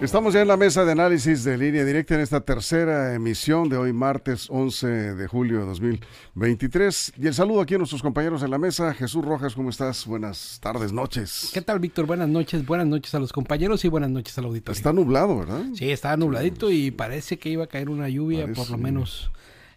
Estamos ya en la mesa de análisis de línea directa en esta tercera emisión de hoy martes 11 de julio de 2023. Y el saludo aquí a nuestros compañeros en la mesa. Jesús Rojas, ¿cómo estás? Buenas tardes, noches. ¿Qué tal, Víctor? Buenas noches, buenas noches a los compañeros y buenas noches al auditorio. Está nublado, ¿verdad? Sí, está nubladito y parece que iba a caer una lluvia, por lo menos.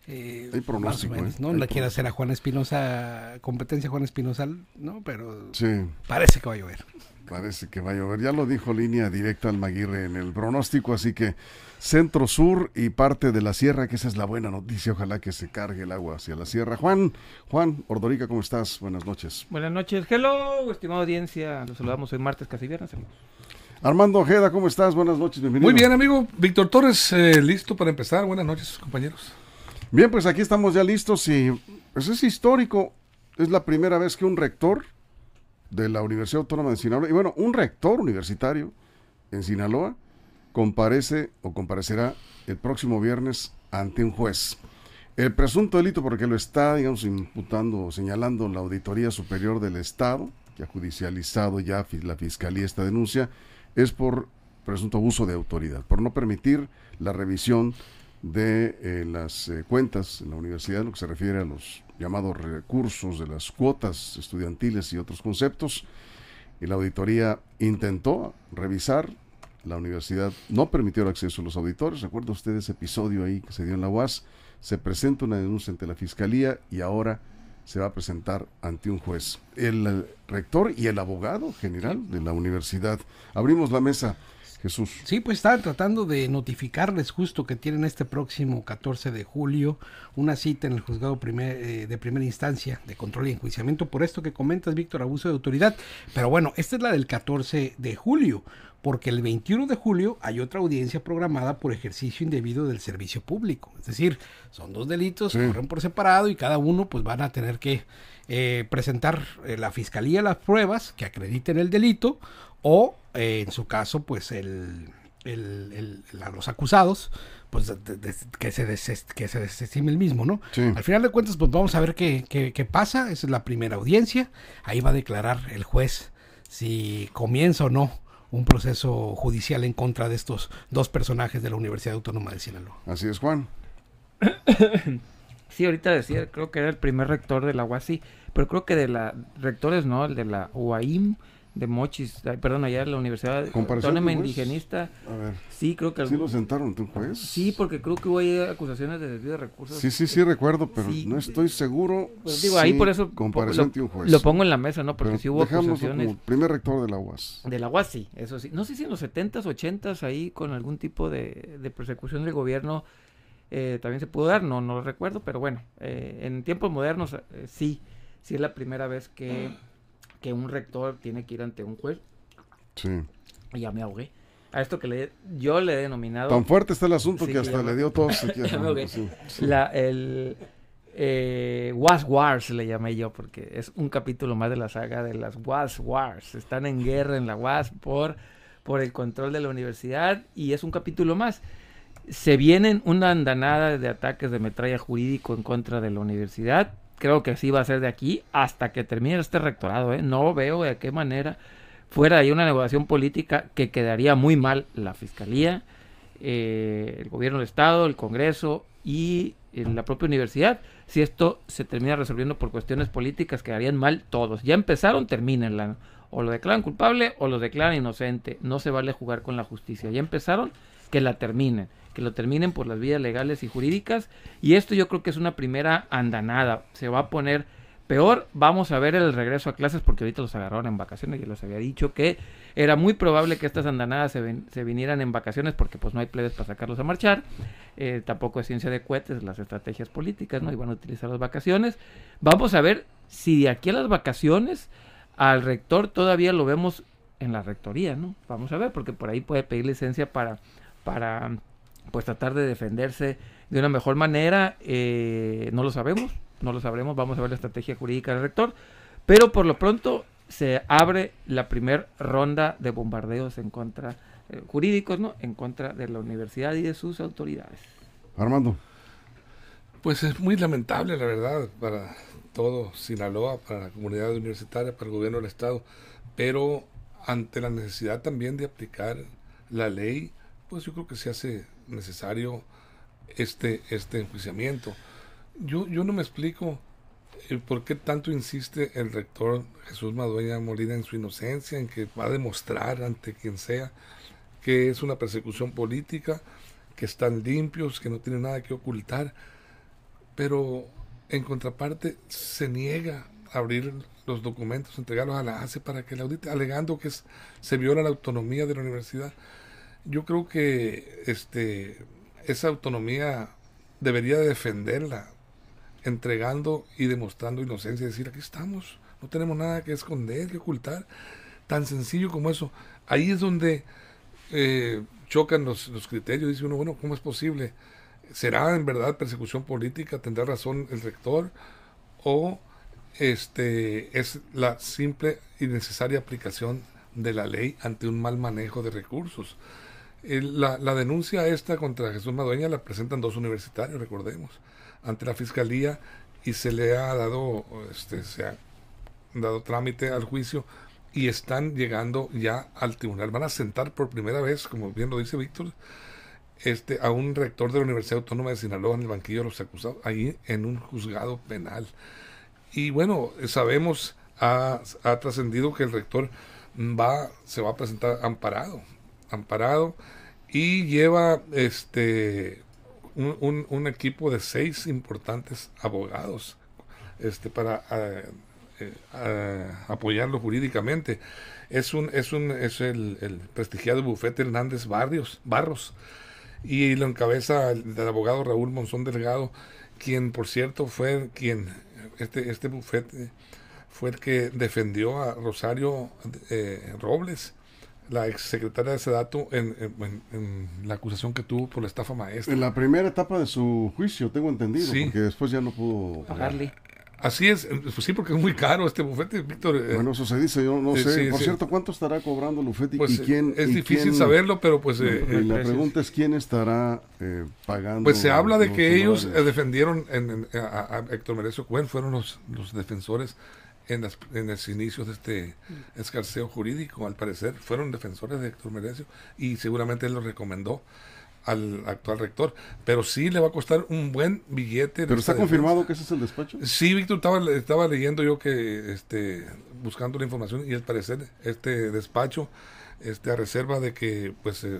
Eh, hay pronóstico, menos, ¿eh? ¿no? Hay La quiere hacer a Juan Espinosa, competencia Juan Espinosa, ¿no? Pero Sí, parece que va a llover. parece que va a llover. Ya lo dijo línea directa al Maguire en el pronóstico, así que centro sur y parte de la sierra, que esa es la buena noticia. Ojalá que se cargue el agua hacia la sierra. Juan, Juan Ordorica, ¿cómo estás? Buenas noches. Buenas noches, hello, estimada audiencia. Los saludamos hoy martes, casi viernes. Armando Ojeda, ¿cómo estás? Buenas noches, bienvenido. Muy bien, amigo. Víctor Torres, eh, listo para empezar. Buenas noches, compañeros. Bien, pues aquí estamos ya listos y pues es histórico. Es la primera vez que un rector de la Universidad Autónoma de Sinaloa, y bueno, un rector universitario en Sinaloa, comparece o comparecerá el próximo viernes ante un juez. El presunto delito porque lo está, digamos, imputando o señalando la Auditoría Superior del Estado, que ha judicializado ya la Fiscalía esta denuncia, es por presunto abuso de autoridad, por no permitir la revisión de eh, las eh, cuentas en la universidad, lo que se refiere a los llamados recursos de las cuotas estudiantiles y otros conceptos. Y la auditoría intentó revisar, la universidad no permitió el acceso a los auditores. ¿Recuerda usted ese episodio ahí que se dio en la UAS? Se presenta una denuncia ante la fiscalía y ahora se va a presentar ante un juez. El eh, rector y el abogado general de la universidad. Abrimos la mesa, Jesús. Sí, pues estaban tratando de notificarles justo que tienen este próximo 14 de julio una cita en el juzgado primer, eh, de primera instancia de control y enjuiciamiento por esto que comentas, Víctor, abuso de autoridad. Pero bueno, esta es la del 14 de julio, porque el 21 de julio hay otra audiencia programada por ejercicio indebido del servicio público. Es decir, son dos delitos, Sí. corren por separado y cada uno pues van a tener que eh, presentar eh, la fiscalía las pruebas que acrediten el delito o eh, en su caso pues el, el- el- a los acusados pues de- de- que se des- que se desestime el mismo no Sí. al final de cuentas pues vamos a ver qué, qué, qué pasa. Esa es la primera audiencia. Ahí va a declarar el juez si comienza o no un proceso judicial en contra de estos dos personajes de la Universidad Autónoma de Sinaloa. Así es, Juan. Sí, ahorita decía, creo que era el primer rector de la UASI, pero creo que de la rectores no, el de la UAIM de Mochis, perdón, allá de la Universidad ¿Compareció Autónoma juez? Indigenista. A ver, Sí, creo que ¿sí lo sentaron un juez? Sí, porque creo que hubo ahí acusaciones de desvío de recursos. Sí, sí, sí recuerdo, pero Sí. no estoy seguro. Pues digo, ahí por eso compareció lo, un juez. lo pongo en la mesa, ¿no? Porque Pero sí hubo acusaciones como primer rector de la UAS. de la UASI, eso sí. No sé si en los 70s, 80s ahí con algún tipo de, de persecución del gobierno eh, también se pudo dar, no, no lo recuerdo, pero bueno, eh, en tiempos modernos eh, sí, sí es la primera vez que, que un rector tiene que ir ante un juez. Sí. Y ya me ahogué. A esto que le, yo le he denominado Tan fuerte está el asunto Sí, que que hasta le dio ahogué. sí, sí. la, el eh, Was Wars le llamé yo porque es un capítulo más de la saga de las Was Wars. Están en guerra en la Was por, por el control de la universidad y es un capítulo más. Se vienen una andanada de ataques de metralla jurídico en contra de la universidad. Creo que así va a ser de aquí hasta que termine este rectorado. ¿eh? No veo de qué manera fuera ahí una negociación política que quedaría muy mal la fiscalía, eh, el gobierno del estado, el Congreso y eh, la propia universidad. Si esto se termina resolviendo por cuestiones políticas, quedarían mal todos. Ya empezaron, termínenla. O lo declaran culpable o lo declaran inocente. No se vale jugar con la justicia. Ya empezaron, que la terminen. Que lo terminen por las vías legales y jurídicas. Y esto yo creo que es una primera andanada. Se va a poner peor. Vamos a ver el regreso a clases porque ahorita los agarraron en vacaciones. Yo les había dicho que era muy probable que estas andanadas se, se vinieran en vacaciones porque pues no hay plebes para sacarlos a marchar. Eh, tampoco es ciencia de cohetes las estrategias políticas, ¿no? Y van a utilizar las vacaciones. Vamos a ver si de aquí a las vacaciones al rector todavía lo vemos en la rectoría, ¿no? Vamos a ver, porque por ahí puede pedir licencia para, para pues tratar de defenderse de una mejor manera. Eh, no lo sabemos, no lo sabremos, vamos a ver la estrategia jurídica del rector. Pero por lo pronto se abre la primera ronda de bombardeos en contra, eh, jurídicos, ¿no? En contra de la universidad y de sus autoridades. Armando. Pues es muy lamentable, la verdad, para todo Sinaloa, para la comunidad universitaria, para el gobierno del Estado, pero ante la necesidad también de aplicar la ley, pues yo creo que se hace necesario este, este enjuiciamiento. Yo, yo no me explico el por qué tanto insiste el rector Jesús Madueña Molina en su inocencia, en que va a demostrar ante quien sea que es una persecución política, que están limpios, que no tienen nada que ocultar, pero en contraparte se niega a abrir los documentos, entregarlos a la ACE para que la audite, alegando que se viola la autonomía de la universidad. Yo creo que este, esa autonomía debería defenderla, entregando y demostrando inocencia, decir, aquí estamos, no tenemos nada que esconder, que ocultar, tan sencillo como eso. Ahí es donde eh, chocan los, los criterios, dice uno, bueno, ¿cómo es posible? ¿Será en verdad persecución política? ¿Tendrá razón el rector? ¿O este, es la simple y necesaria aplicación de la ley ante un mal manejo de recursos. La, la, denuncia esta contra Jesús Madueña la presentan dos universitarios, recordemos, ante la fiscalía y se le ha dado, este, se ha dado trámite al juicio y están llegando ya al tribunal. Van a sentar por primera vez, como bien lo dice Víctor, este, a un rector de la Universidad Autónoma de Sinaloa en el banquillo de los acusados, ahí en un juzgado penal. Y bueno, sabemos, ha, trascendido que el rector va, se va a presentar amparado, amparado, y lleva este un, equipo de seis importantes abogados este, para apoyarlo jurídicamente. Es un, es un, es el, prestigiado bufete Hernández Barrios, Barros, y lo encabeza el, el abogado Raúl Monzón Delgado, quien por cierto fue quien este, este bufete fue el que defendió a Rosario eh, Robles, la exsecretaria de Sedato, en, en, la acusación que tuvo por la estafa maestra. En la primera etapa de su juicio, tengo entendido, porque después ya no pudo pagarle. Así es, pues sí, porque es muy caro este bufete, Víctor. Eh, bueno, eso se dice, yo no eh, sé. Por cierto, ¿cuánto estará cobrando el bufete pues, y quién? Es difícil saberlo, pero pues... Eh, la pregunta es quién estará pagando. Pues se habla de que ellos defendieron en, a, Héctor Merecio Cuen, fueron los, los defensores en, las, en los inicios de este escarceo jurídico, al parecer, fueron defensores de Héctor Merecio y seguramente él lo recomendó al actual rector, pero sí le va a costar un buen billete. ¿Pero está confirmado que ese es el despacho? Sí, Víctor, estaba, estaba leyendo yo que, este, buscando la información y al parecer este despacho, este, a reserva de que, pues, eh,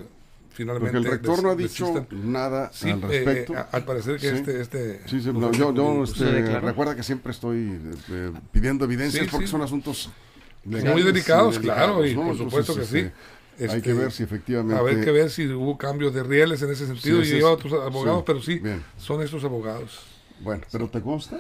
finalmente... Porque el rector no ha dicho nada al eh, respecto. al parecer que este... este sí, yo, yo este, recuerda que siempre estoy eh, pidiendo evidencias porque son asuntos... Muy delicados, claro, y por supuesto que sí. Este, hay que este, ver si efectivamente. A ver que ver si hubo cambios de rieles en ese sentido y lleva a otros abogados, pero sí, son esos abogados. Bueno, ¿pero te consta?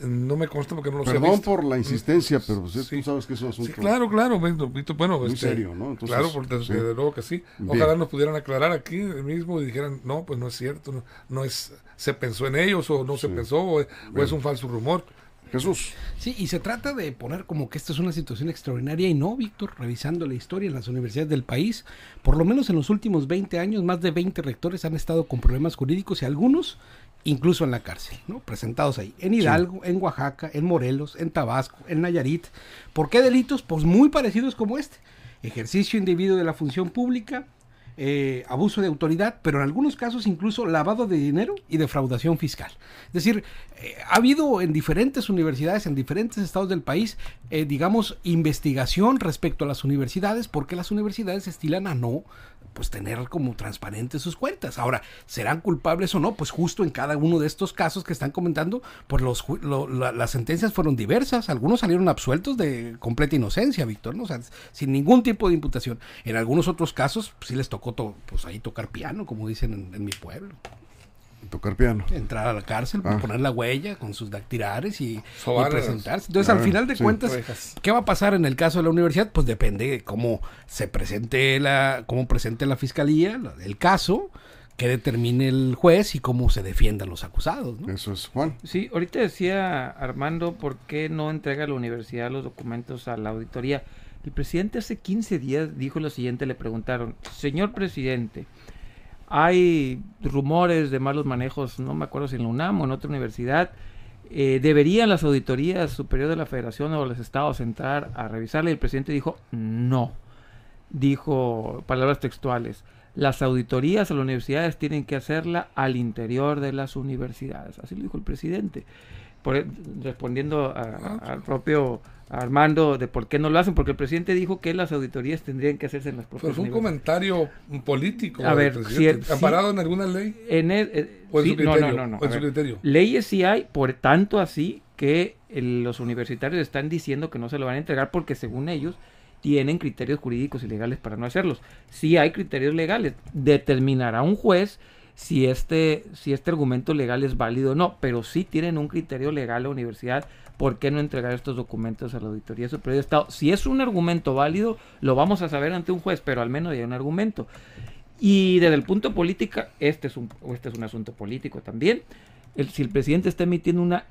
No me consta porque no lo sé. Perdón por la insistencia, pero pues, tú sabes que eso es asunto. Sí, claro, claro. Bueno, muy este, serio, ¿no? claro, porque desde luego que sí. Ojalá nos pudieran aclarar aquí mismo y dijeran, no, pues no es cierto, no, es, se pensó en ellos o no se pensó o es un falso rumor. Jesús. Sí, y se trata de poner como que esta es una situación extraordinaria y no, Víctor, revisando la historia en las universidades del país, por lo menos en los últimos 20 años, más de 20 rectores han estado con problemas jurídicos y algunos incluso en la cárcel, ¿no? Presentados ahí, en Hidalgo, en Oaxaca, en Morelos, en Tabasco, en Nayarit. ¿Por qué delitos? Pues muy parecidos como este. Ejercicio indebido de la función pública, eh, abuso de autoridad, pero en algunos casos incluso lavado de dinero y defraudación fiscal. Es decir, eh, ha habido en diferentes universidades, en diferentes estados del país, eh, digamos, investigación respecto a las universidades, porque las universidades estilan a no pues tener como transparentes sus cuentas. Ahora, ¿serán culpables o no? Pues justo en cada uno de estos casos que están comentando, pues los, las sentencias fueron diversas, algunos salieron absueltos de completa inocencia, Víctor, ¿no? O sin ningún tipo de imputación. En algunos otros casos, pues, sí les tocó pues ahí tocar piano, como dicen en, mi pueblo. Tocar piano. Entrar a la cárcel, Ah. poner la huella con sus dactilares y, y presentarse. Entonces, Ah, al final de sí. cuentas. ¿qué va a pasar en el caso de la universidad? Pues depende de cómo se presente la, cómo presente la fiscalía la- el caso, que determine el juez y cómo se defiendan los acusados. ¿no? Eso es Juan. Sí, ahorita decía Armando, ¿por qué no entrega la universidad los documentos a la auditoría? El presidente hace 15 días dijo lo siguiente, le preguntaron, señor presidente, hay rumores de malos manejos, no me acuerdo si en la UNAM o en otra universidad, eh, ¿deberían las auditorías superiores de la federación o los estados entrar a revisarle? Y el presidente dijo, no, dijo palabras textuales, las auditorías a las universidades tienen que hacerla al interior de las universidades. Así lo dijo el presidente. Por, e- respondiendo a- a- al propio Armando de por qué no lo hacen, porque el presidente dijo que las auditorías tendrían que hacerse en las Pues propias fue un comentario político. A ver, si- si- ¿Amparado en alguna ley? En el- eh, ¿O en sí, su criterio? no, no, no. Leyes sí hay, por tanto así que el- los universitarios están diciendo que no se lo van a entregar porque según ellos tienen criterios jurídicos y legales para no hacerlos. Sí hay criterios legales. Determinará un juez si este, si este argumento legal es válido o no, pero sí tienen un criterio legal la universidad. ¿Por qué no entregar estos documentos a la Auditoría Superior de Estado? Si es un argumento válido, lo vamos a saber ante un juez, pero al menos hay un argumento. Y desde el punto político, este es un, este es un asunto político también. El, si el presidente está emitiendo una,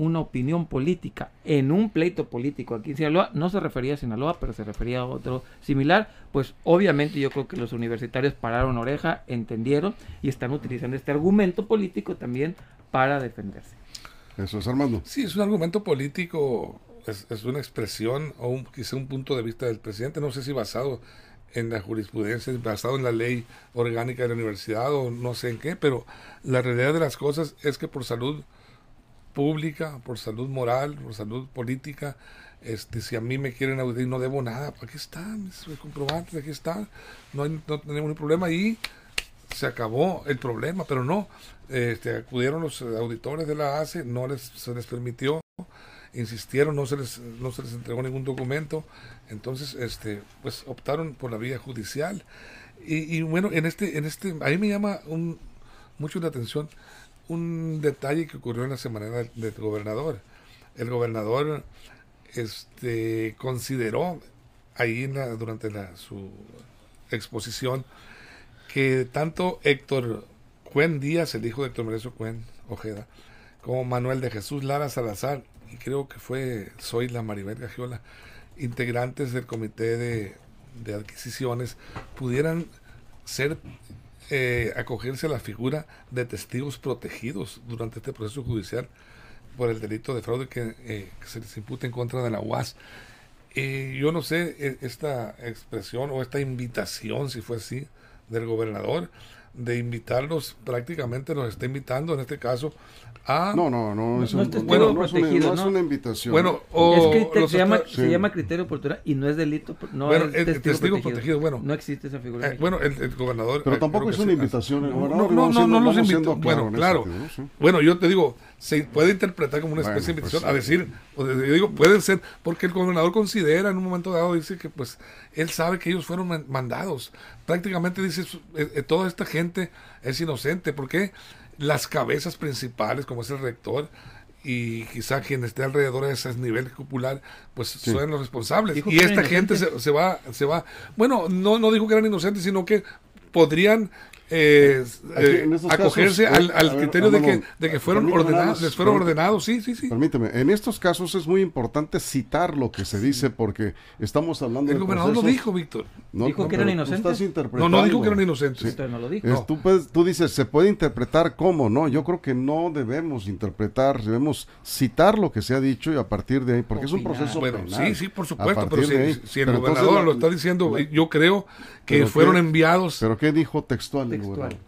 una opinión política en un pleito político aquí en Sinaloa, no se refería a Sinaloa, pero se refería a otro similar, pues obviamente yo creo que los universitarios pararon oreja, entendieron y están utilizando este argumento político también para defenderse. Eso es Armando. Sí, es un argumento político, es, es una expresión o un, quizá un punto de vista del presidente, no sé si basado en la jurisprudencia, basado en la ley orgánica de la universidad o no sé en qué, pero la realidad de las cosas es que por salud pública, por salud moral, por salud política, este, si a mí me quieren auditar y no debo nada, aquí están mis comprobantes, aquí están, no, hay, no tenemos ningún problema y se acabó el problema, pero no, este, acudieron los auditores de la ACE, no les, se les permitió, insistieron, no se les, no se les entregó ningún documento, entonces, este, pues optaron por la vía judicial. Y, y bueno, en este, en este, a mí me llama un, mucho la atención un detalle que ocurrió en la semana del, gobernador. El gobernador este, consideró ahí durante la, su exposición que tanto Héctor Cuen Díaz, el hijo de Héctor Merezo Cuen Ojeda, como Manuel de Jesús Lara Salazar, y creo que fue Soy la Maribel Gagiola, integrantes del comité de adquisiciones, pudieran ser eh, acogerse a la figura de testigos protegidos durante este proceso judicial por el delito de fraude que, eh, se les imputa en contra de la UAS. Eh, yo no sé eh, esta expresión o esta invitación, si fue así, del gobernador, de invitarlos, prácticamente los está invitando en este caso a... No, no, no, es, no un- es testigo bueno, no es una, no es ¿no? una invitación. Bueno, Es o criterio- los se, llama, sí. se llama criterio oportunidad y no es delito, no Bueno, es testigo, testigo protegido. protegido, bueno. no existe esa figura. Eh, bueno, el, el gobernador... Pero eh, tampoco es una sí. invitación. el No, gobernador, no, no, no, no los invito. siendo Bueno, claro claro. ¿no? Sí. Bueno, yo te digo, se puede interpretar como una Bueno, especie de pues, invitación a decir, o de- yo digo, puede ser, porque el gobernador considera en un momento dado, dice que pues él sabe que ellos fueron man- mandados. Prácticamente dice, eh, eh, toda esta gente es inocente, porque las cabezas principales, como es el rector, y quizá quien esté alrededor de ese nivel popular, pues son los responsables. Dijo Y esta gente se, se va, se va, bueno, no, no dijo que eran inocentes, sino que podrían eh, eh, acogerse casos, al, eh, al a ver, criterio de que, Armando, de que fueron ordenados, les fueron ordenados, sí, sí, sí. Permíteme, en estos casos es muy importante citar lo que se dice porque estamos hablando El de gobernador lo dijo, Víctor. No, Dijo que eran inocentes. estás interpretando. No, no dijo que eran inocentes. Usted no lo dijo. Es- tú, puedes- tú dices, se puede interpretar cómo, ¿no? Yo creo que no debemos interpretar, debemos citar lo que se ha dicho y a partir de ahí, porque es un proceso Bueno, penal. sí, sí, por supuesto, pero si, de ahí. si el Pero gobernador lo está diciendo, la- yo creo que ¿Pero fueron qué? enviados. ¿Pero qué dijo textual el Textual.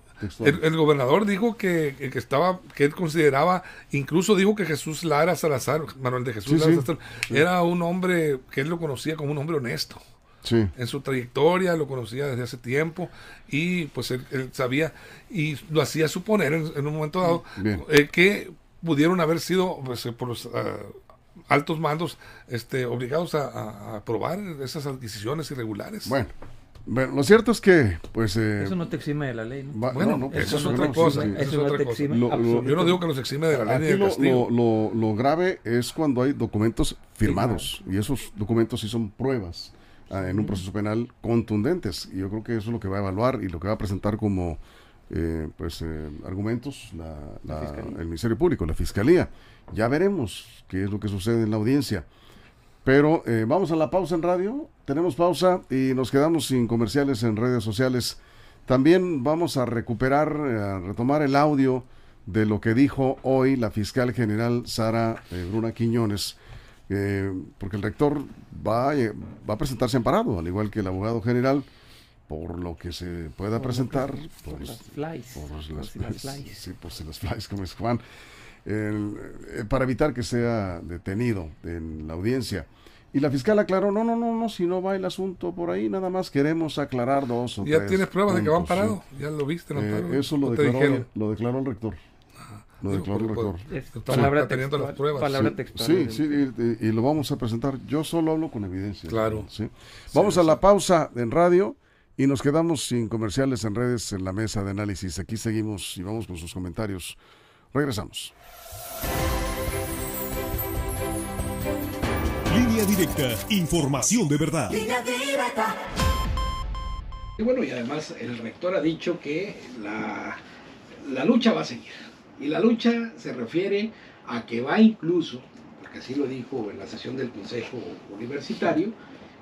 El, el gobernador dijo que, que estaba, que él consideraba, incluso dijo que Jesús Lara Salazar, Manuel de Jesús Sí, Lara sí, Salazar, era un hombre que él lo conocía como un hombre honesto. Sí. en su trayectoria, lo conocía desde hace tiempo y pues él, él sabía y lo hacía suponer en, en un momento dado eh, que pudieron haber sido pues, eh, por los ah, altos mandos este, obligados a, a- a aprobar esas adquisiciones irregulares. Bueno, Bueno, lo cierto es que, pues... Eh, eso no te exime de la ley, ¿no? Va, bueno, no, eso, es otra cosa. Eso, no te exime. Lo, lo, yo no digo que nos exime de la ley lo, lo, grave es cuando hay documentos firmados. Y esos documentos sí son pruebas ah, en un proceso penal contundentes. Y yo creo que eso es lo que va a evaluar y lo que va a presentar como eh, pues eh, argumentos la, el Ministerio Público, la Fiscalía. Ya veremos qué es lo que sucede en la audiencia. Pero eh, vamos a la pausa en radio. Tenemos pausa y nos quedamos sin comerciales en redes sociales. También vamos a recuperar, a retomar el audio de lo que dijo hoy la fiscal general Sara Bruna Quiñones, porque el rector va, va a presentarse amparado, al igual que el abogado general por lo que se pueda presentar, por, las flies, por, las, flies. Sí, por las flies, como es Juan, eh, para evitar que sea detenido en la audiencia. Y la fiscal aclaró, no, no, no, no, si no va el asunto por ahí, nada más queremos aclarar dos o ¿Ya tienes pruebas de que van parados? ¿Ya lo viste? Eh, eso lo declaró, lo declaró el rector. Lo declaró el rector. palabra teniendo las pruebas. Palabra sí, textual. Sí, sí, y, lo vamos a presentar. Yo solo hablo con evidencia. Claro. ¿sí? Vamos a la pausa en radio y nos quedamos sin comerciales en redes en la mesa de análisis. Aquí seguimos y vamos con sus comentarios. Regresamos. Línea directa, información de verdad. Y bueno, y además el rector ha dicho que la, la lucha va a seguir. Y la lucha se refiere a que va incluso, porque así lo dijo en la sesión del Consejo Universitario,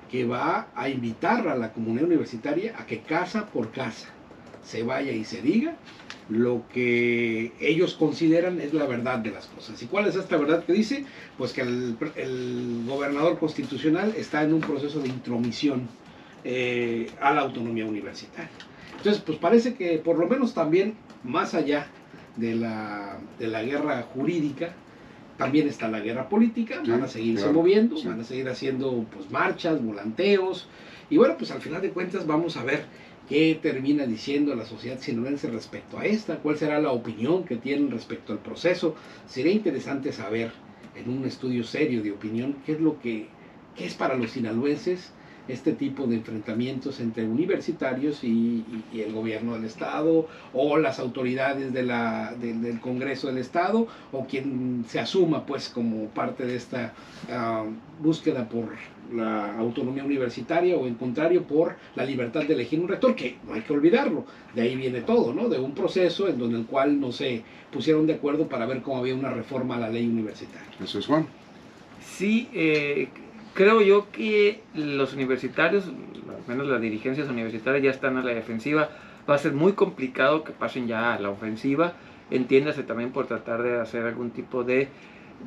que va a invitar a la comunidad universitaria a que casa por casa se vaya y se diga lo que ellos consideran es la verdad de las cosas. ¿Y cuál es esta verdad que dice? Pues que el, gobernador constitucional está en un proceso de intromisión eh, a la autonomía universitaria. Entonces, pues parece que por lo menos también, más allá de la, de la guerra jurídica, también está la guerra política, van a seguirse moviendo, van a seguir haciendo pues marchas, volanteos, y bueno, pues al final de cuentas vamos a ver qué termina diciendo la sociedad sinaloense respecto a esta, cuál será la opinión que tienen respecto al proceso. Sería interesante saber en un estudio serio de opinión qué es lo que qué es para los sinaloenses este tipo de enfrentamientos entre universitarios y, el gobierno del Estado o las autoridades de del Congreso del Estado o quien se asuma pues como parte de esta ah, búsqueda por la autonomía universitaria o en contrario por la libertad de elegir un rector, que no hay que olvidarlo, de ahí viene todo, ¿no? De un proceso en donde el cual no se pusieron de acuerdo para ver cómo había una reforma a la ley universitaria. Eso es Juan. Sí, eh, creo yo que los universitarios, al menos las dirigencias universitarias, ya están a la defensiva. Va a ser muy complicado que pasen ya a la ofensiva. Entiéndase también por tratar de hacer algún tipo de,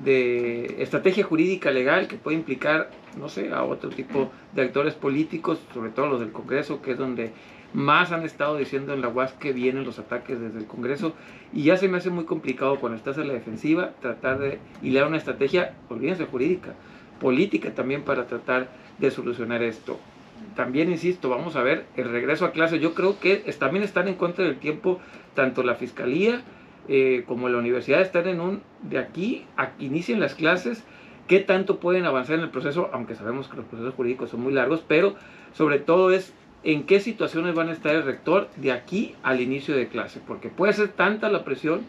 de estrategia jurídica legal que puede implicar, no sé, a otro tipo de actores políticos, sobre todo los del Congreso, que es donde más han estado diciendo en la UAS que vienen los ataques desde el Congreso. Y ya se me hace muy complicado cuando estás en la defensiva tratar de hilar una estrategia, olvídense, jurídica política también para tratar de solucionar esto. También insisto, vamos a ver el regreso a clase. Yo creo que también están en contra del tiempo, tanto la fiscalía eh, como la universidad están en un de aquí a que inicien las clases, qué tanto pueden avanzar en el proceso, aunque sabemos que los procesos jurídicos son muy largos, pero sobre todo es en qué situaciones van a estar el rector de aquí al inicio de clase, porque puede ser tanta la presión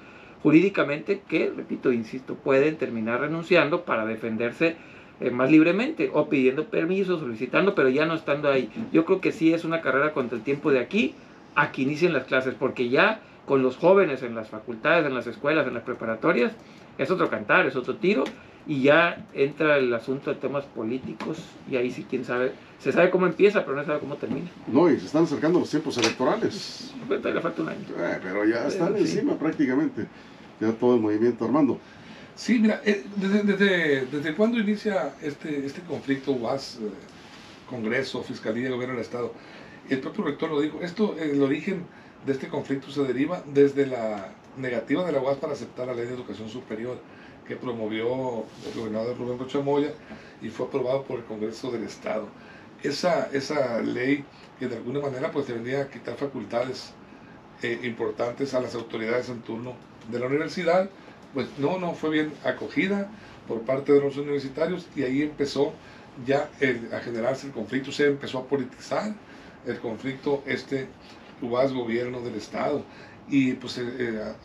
jurídicamente que, repito, insisto, pueden terminar renunciando para defenderse eh, más libremente o pidiendo permiso, solicitando, pero ya no estando ahí. Yo creo que sí es una carrera contra el tiempo de aquí a que inicien las clases, porque ya con los jóvenes en las facultades, en las escuelas, en las preparatorias, es otro cantar, es otro tiro, y ya entra el asunto de temas políticos, y ahí sí, quién sabe, se sabe cómo empieza, pero no sabe cómo termina. No, y se están acercando los tiempos electorales. Pues le falta un año. Eh, pero ya están encima prácticamente, ya todo el movimiento armando. Sí, mira, eh, desde, desde, desde cuándo inicia este, este conflicto UAS, eh, Congreso, Fiscalía, Gobierno del Estado? El propio rector lo dijo, esto, el origen de este conflicto se deriva desde la negativa de la UAS para aceptar la ley de educación superior que promovió el gobernador Rubén Rocha y fue aprobado por el Congreso del Estado. Esa, esa ley que de alguna manera pues venía a quitar facultades eh, importantes a las autoridades en turno de la universidad, pues no, no fue bien acogida por parte de los universitarios y ahí empezó ya a generarse el conflicto, se empezó a politizar el conflicto este UAS gobierno del Estado. Y pues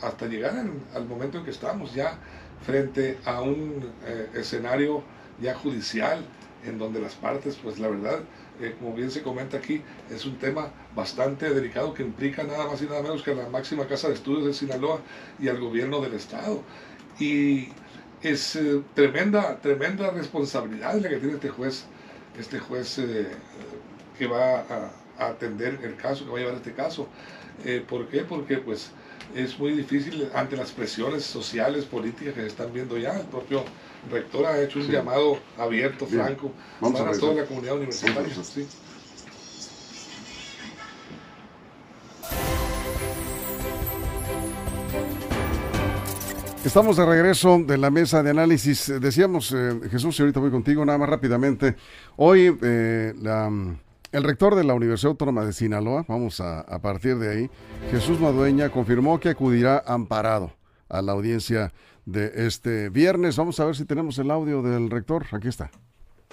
hasta llegar al momento en que estamos ya frente a un escenario ya judicial en donde las partes, pues la verdad, eh, como bien se comenta aquí, es un tema bastante delicado que implica nada más y nada menos que a la máxima casa de estudios de Sinaloa y al gobierno del Estado. Y es eh, tremenda, tremenda responsabilidad la que tiene este juez, este juez eh, que va a, atender el caso, que va a llevar este caso. ¿Por qué? Porque pues es muy difícil ante las presiones sociales, políticas que se están viendo ya. El propio rector ha hecho un llamado abierto, franco, para toda la comunidad universitaria. Estamos de regreso de la mesa de análisis. Decíamos, eh, Jesús, y ahorita voy contigo, nada más rápidamente. Hoy eh, el rector de la Universidad Autónoma de Sinaloa, vamos a, partir de ahí, Jesús Madueña, confirmó que acudirá amparado a la audiencia de este viernes. Vamos a ver si tenemos el audio del rector. Aquí está.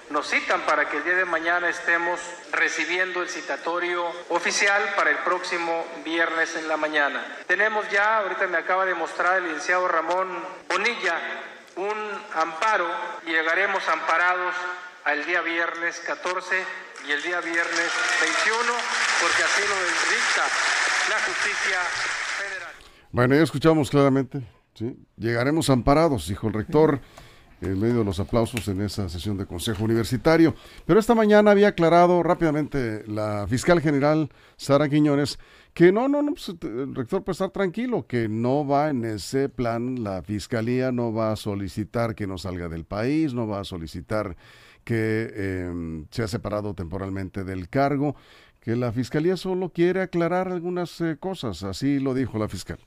Nos citan para que el día de mañana estemos recibiendo el citatorio oficial para el próximo viernes en la mañana. Tenemos ya, ahorita me acaba de mostrar el licenciado Ramón Bonilla, un amparo llegaremos amparados al día viernes 14 y el día viernes 21, porque así lo dicta la justicia federal. Bueno, ya escuchamos claramente Llegaremos amparados, dijo el rector en medio de los aplausos en esa sesión de Consejo Universitario. Pero esta mañana había aclarado rápidamente la fiscal general Sara Quiñones que no, no, no, pues, el rector puede estar tranquilo, que no va en ese plan, la fiscalía no va a solicitar que no salga del país, no va a solicitar que eh, sea separado temporalmente del cargo, que la fiscalía solo quiere aclarar algunas eh, cosas, así lo dijo la fiscal.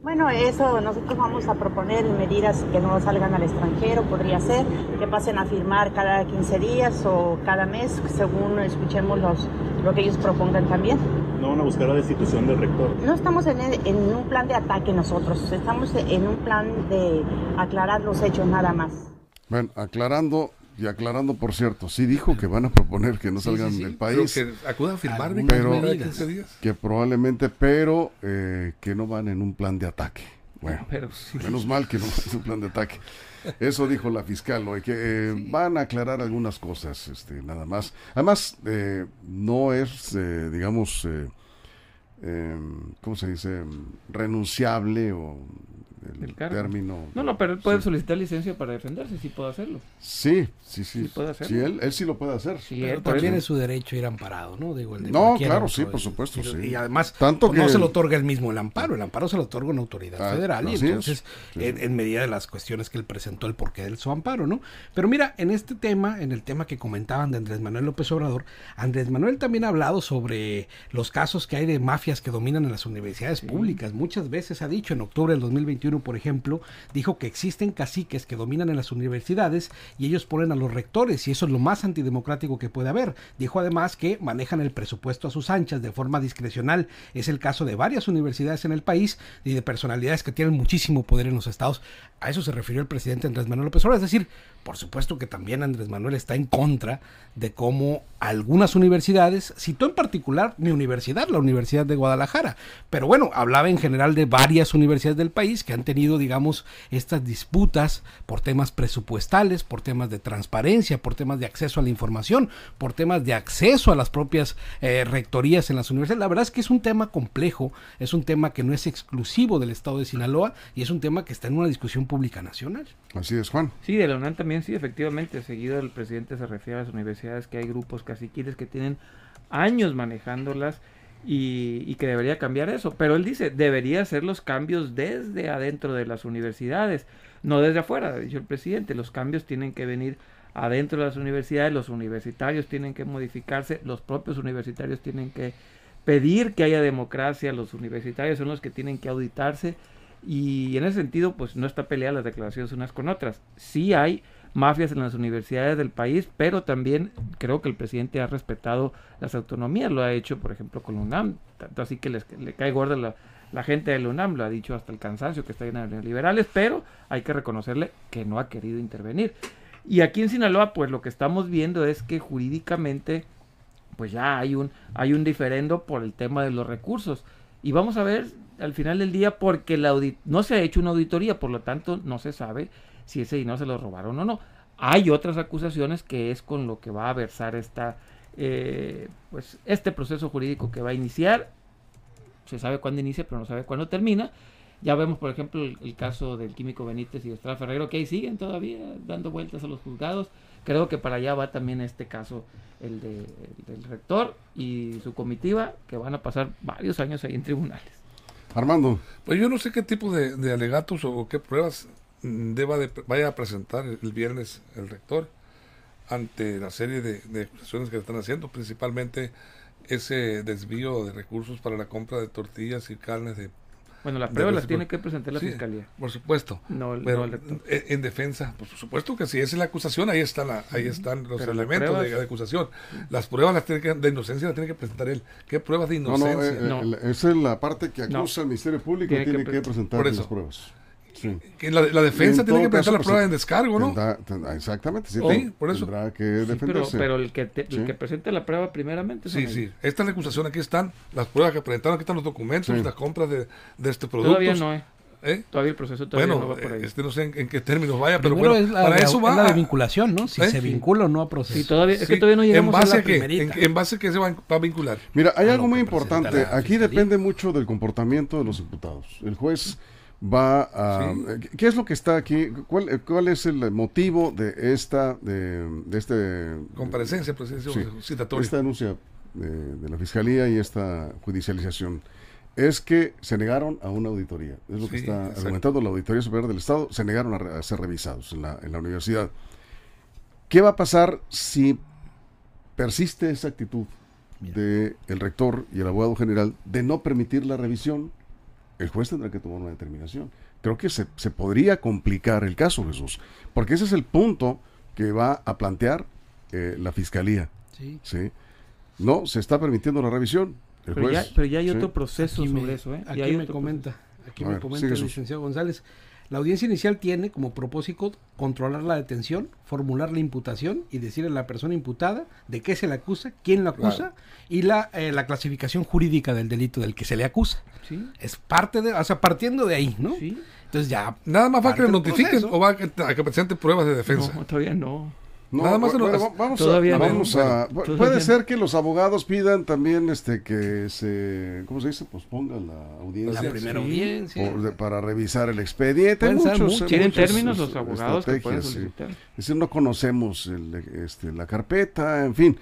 Bueno, eso nosotros vamos a proponer medidas que no salgan al extranjero, podría ser, que pasen a firmar cada 15 días o cada mes, según escuchemos los, lo que ellos propongan también. ¿No van a buscar la destitución del rector? No estamos en, en un plan de ataque nosotros, estamos en un plan de aclarar los hechos nada más. Bueno, aclarando y aclarando, por cierto, sí dijo que van a proponer que no salgan del país. Pero que acudan a firmar pero, Que probablemente, pero eh, que no van en un plan de ataque. Bueno, menos mal que no van en un plan de ataque. Eso dijo la fiscal hoy, que eh, van a aclarar algunas cosas, este, nada más. Además, eh, no es, digamos, ¿cómo se dice? Renunciable o el, término. No, no, pero él puede solicitar licencia para defenderse, sí puede hacerlo. Sí, sí, sí. Sí, él, él, sí lo puede hacer. Sí, pero también es su derecho ir amparado, ¿no? Digo, el no, claro, sí, por supuesto. Sí. Y además, Tanto pues, no se lo otorga el mismo el amparo, el amparo se lo otorga una autoridad ah, federal. Y entonces, en, medida de las cuestiones que él presentó, el porqué de su amparo, ¿no? Pero mira, en este tema, en el tema que comentaban de Andrés Manuel López Obrador, Andrés Manuel también ha hablado sobre los casos que hay de mafias que dominan en las universidades públicas. Muchas veces ha dicho, en octubre del 2021, por ejemplo, dijo que existen caciques que dominan en las universidades y ellos ponen a los rectores y eso es lo más antidemocrático que puede haber. Dijo además que manejan el presupuesto a sus anchas de forma discrecional. Es el caso de varias universidades en el país y de personalidades que tienen muchísimo poder en los estados. A eso se refirió el presidente Andrés Manuel López Obrador. Es decir, por supuesto que también Andrés Manuel está en contra de cómo algunas universidades, citó en particular mi universidad, la Universidad de Guadalajara, pero bueno, hablaba en general de varias universidades del país que han tenido, digamos, estas disputas por temas presupuestales, por temas de transparencia, por temas de acceso a la información, por temas de acceso a las propias eh, rectorías en las universidades. La verdad es que es un tema complejo, es un tema que no es exclusivo del estado de Sinaloa y es un tema que está en una discusión pública nacional. Así es, Juan. Sí, de la UNAM también, sí, efectivamente. Seguido el presidente se refiere a las universidades que hay grupos caciquiles que tienen años manejándolas y, y, que debería cambiar eso. Pero él dice, debería hacer los cambios desde adentro de las universidades, no desde afuera, dicho el presidente. Los cambios tienen que venir adentro de las universidades, los universitarios tienen que modificarse, los propios universitarios tienen que pedir que haya democracia, los universitarios son los que tienen que auditarse y en ese sentido, pues no está peleada las declaraciones unas con otras. Sí hay mafias en las universidades del país, pero también creo que el presidente ha respetado las autonomías, lo ha hecho, por ejemplo, con la UNAM, tanto así que les, le cae gorda la, gente de la UNAM, lo ha dicho hasta el cansancio que está en los liberales, pero hay que reconocerle que no ha querido intervenir. Y aquí en Sinaloa, pues lo que estamos viendo es que jurídicamente pues ya hay un, hay un diferendo por el tema de los recursos. Y vamos a ver al final del día porque la no se ha hecho una auditoría, por lo tanto no se sabe si ese dinero se lo robaron o no. Hay otras acusaciones que es con lo que va a versar esta, eh, pues este proceso jurídico que va a iniciar. Se sabe cuándo inicia, pero no sabe cuándo termina. Ya vemos, por ejemplo, el, caso del químico Benítez y Estrada Ferrero, que ahí siguen todavía dando vueltas a los juzgados. Creo que para allá va también este caso, el, de, del rector y su comitiva, que van a pasar varios años ahí en tribunales. Armando. Pues yo no sé qué tipo de, alegatos o, qué pruebas deba de, vaya a presentar el viernes el rector ante la serie de, de acusaciones que están haciendo, principalmente ese desvío de recursos para la compra de tortillas y carnes de bueno, la prueba las tiene que presentar la fiscalía. Por supuesto. No, pero En, defensa, por supuesto que si esa es la acusación, ahí están, ahí están los elementos de, acusación. Las pruebas las tiene que, de inocencia las tiene que presentar él. ¿Qué pruebas de inocencia? No, no, eh, esa es la parte que acusa el Ministerio Público, tiene, tiene que, presentar las pruebas. Que la, defensa tiene que presentar la pues, prueba en descargo, ¿no? exactamente, sí, por eso. Tendrá que defenderse. Pero, el, que el que presente la prueba primeramente. Sí, sí. Esta es la acusación, aquí están las pruebas que presentaron, aquí están los documentos, las compras de, de este producto. Todavía no, ¿eh? ¿Eh? Todavía el proceso todavía bueno, no va por ahí. Este no sé en, qué términos vaya, pero bueno, para eso va. la de vinculación, ¿no? Si ¿Eh? se vincula o no a proceso. todavía, es que todavía no llegamos ¿En base a la qué? ¿En, base a qué se va, a vincular? Mira, hay algo muy importante. Aquí depende mucho del comportamiento de los imputados. El juez va a... ¿Qué es lo que está aquí? ¿Cuál, cuál es el motivo de esta... de, de este... Comparecencia, presencia citatoria. Esta denuncia de, la Fiscalía y esta judicialización. Es que se negaron a una auditoría. Es lo que está argumentando la Auditoría Superior del Estado. Se negaron a, ser revisados en la, en la universidad. ¿Qué va a pasar si persiste esa actitud del el rector y el abogado general de no permitir la revisión el juez tendrá que tomar una determinación. Creo que se, podría complicar el caso, Jesús, porque ese es el punto que va a plantear eh, la fiscalía. Sí. No, se está permitiendo la revisión. pero, ya, hay otro proceso sobre eso. ¿eh? Aquí me comenta, aquí me comenta el licenciado González. La audiencia inicial tiene como propósito controlar la detención, formular la imputación y decirle a la persona imputada de qué se le acusa, quién lo acusa y la, eh, la clasificación jurídica del delito del que se le acusa. ¿Sí? Es parte de, o sea, partiendo de ahí, ¿no? Sí. Entonces ya. Nada más va a que le notifiquen o va a que, a que presente pruebas de defensa. No, todavía no. Nada más vamos, a, vamos a, puede ser que los abogados pidan también este que se ¿cómo se dice? posponga la audiencia la primera audiencia para revisar el expediente muchos, tienen términos los abogados que pueden solicitar. Es decir, no conocemos el, este, la carpeta, en fin.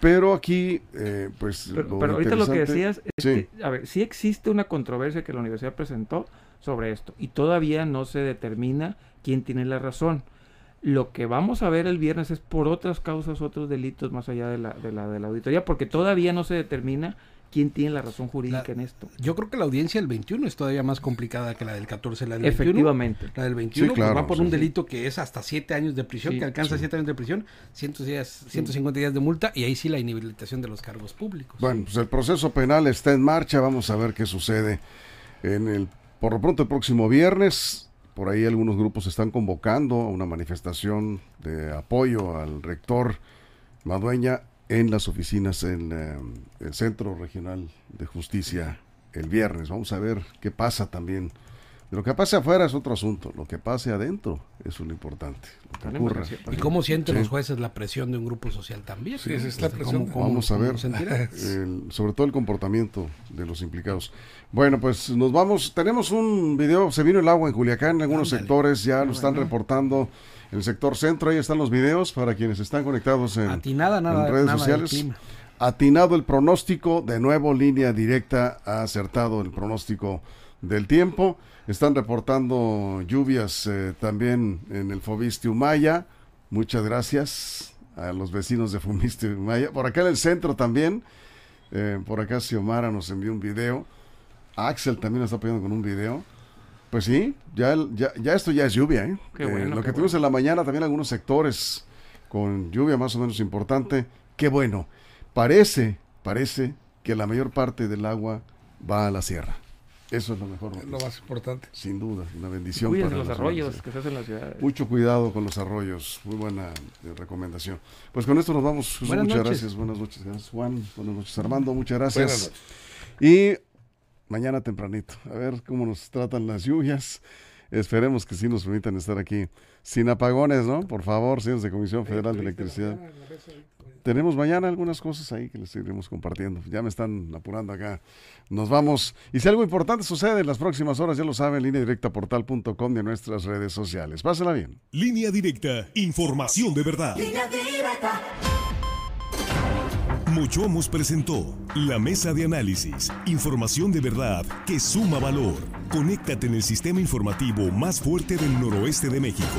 Pero aquí, eh, pues. Pero, ahorita lo que decías es que, a ver, sí existe una controversia que la universidad presentó sobre esto y todavía no se determina quién tiene la razón. Lo que vamos a ver el viernes es por otras causas, otros delitos más allá de la, de la, de la auditoría, porque todavía no se determina quién tiene la razón jurídica en esto. Yo creo que la audiencia del 21 es todavía más complicada que la del 14. La del Efectivamente. la del 21 pues, va por un delito que es hasta 7 años de prisión, que alcanza 7 años de prisión, 100 días, 150 días de multa y ahí sí la inhabilitación de los cargos públicos. Bueno, pues el proceso penal está en marcha, vamos a ver qué sucede en el, por lo pronto el próximo viernes por ahí algunos grupos están convocando a una manifestación de apoyo al rector Madueña en las oficinas en eh, el Centro Regional de Justicia el viernes. Vamos a ver qué pasa también lo que pase afuera es otro asunto, lo que pase adentro es lo importante. ¿Y cómo sienten los jueces la presión de un grupo social también? Sí, es la presión. vamos a ver, sobre todo el comportamiento de los implicados. Bueno, pues nos vamos, tenemos un video, se vino el agua en Culiacán, en algunos sectores ya lo están reportando. En el sector centro, ahí están los videos para quienes están conectados en, nada, redes sociales. Atinado el pronóstico, de nuevo línea directa, ha acertado el pronóstico del tiempo. Están reportando lluvias eh, también en el Fobiste Humaya. Muchas gracias a los vecinos de Fobiste Humaya. Por acá en el centro también. Eh, por acá Xiomara nos envió un video. Axel también nos está pidiendo con un video. Pues sí, ya, ya, esto ya es lluvia. ¿eh? lo que tuvimos en la mañana también algunos sectores con lluvia más o menos importante. Qué bueno. Parece, parece que la mayor parte del agua va a la sierra Eso es lo mejor. Es lo más importante. Sin duda, una bendición. Cuiden para los arroyos que se hacen en la ciudad. Mucho cuidado con los arroyos. Muy buena eh, recomendación. Pues con esto nos vamos. Buenas muchas noches. gracias. Buenas noches. Gracias, Juan. Buenas noches, Armando. Muchas gracias. Y mañana tempranito. A ver cómo nos tratan las lluvias. Esperemos que sí nos permitan estar aquí sin apagones, ¿no? Por favor, señores de Comisión Federal de Electricidad. Tenemos mañana algunas cosas ahí que les seguiremos compartiendo. Ya me están apurando acá. Nos vamos. Y si algo importante sucede en las próximas horas, ya lo saben, línea directa portal.com de nuestras redes sociales. Pásela bien. Línea directa, información de verdad. Mochomos presentó la mesa de análisis, información de verdad que suma valor. Conéctate en el sistema informativo más fuerte del noroeste de México.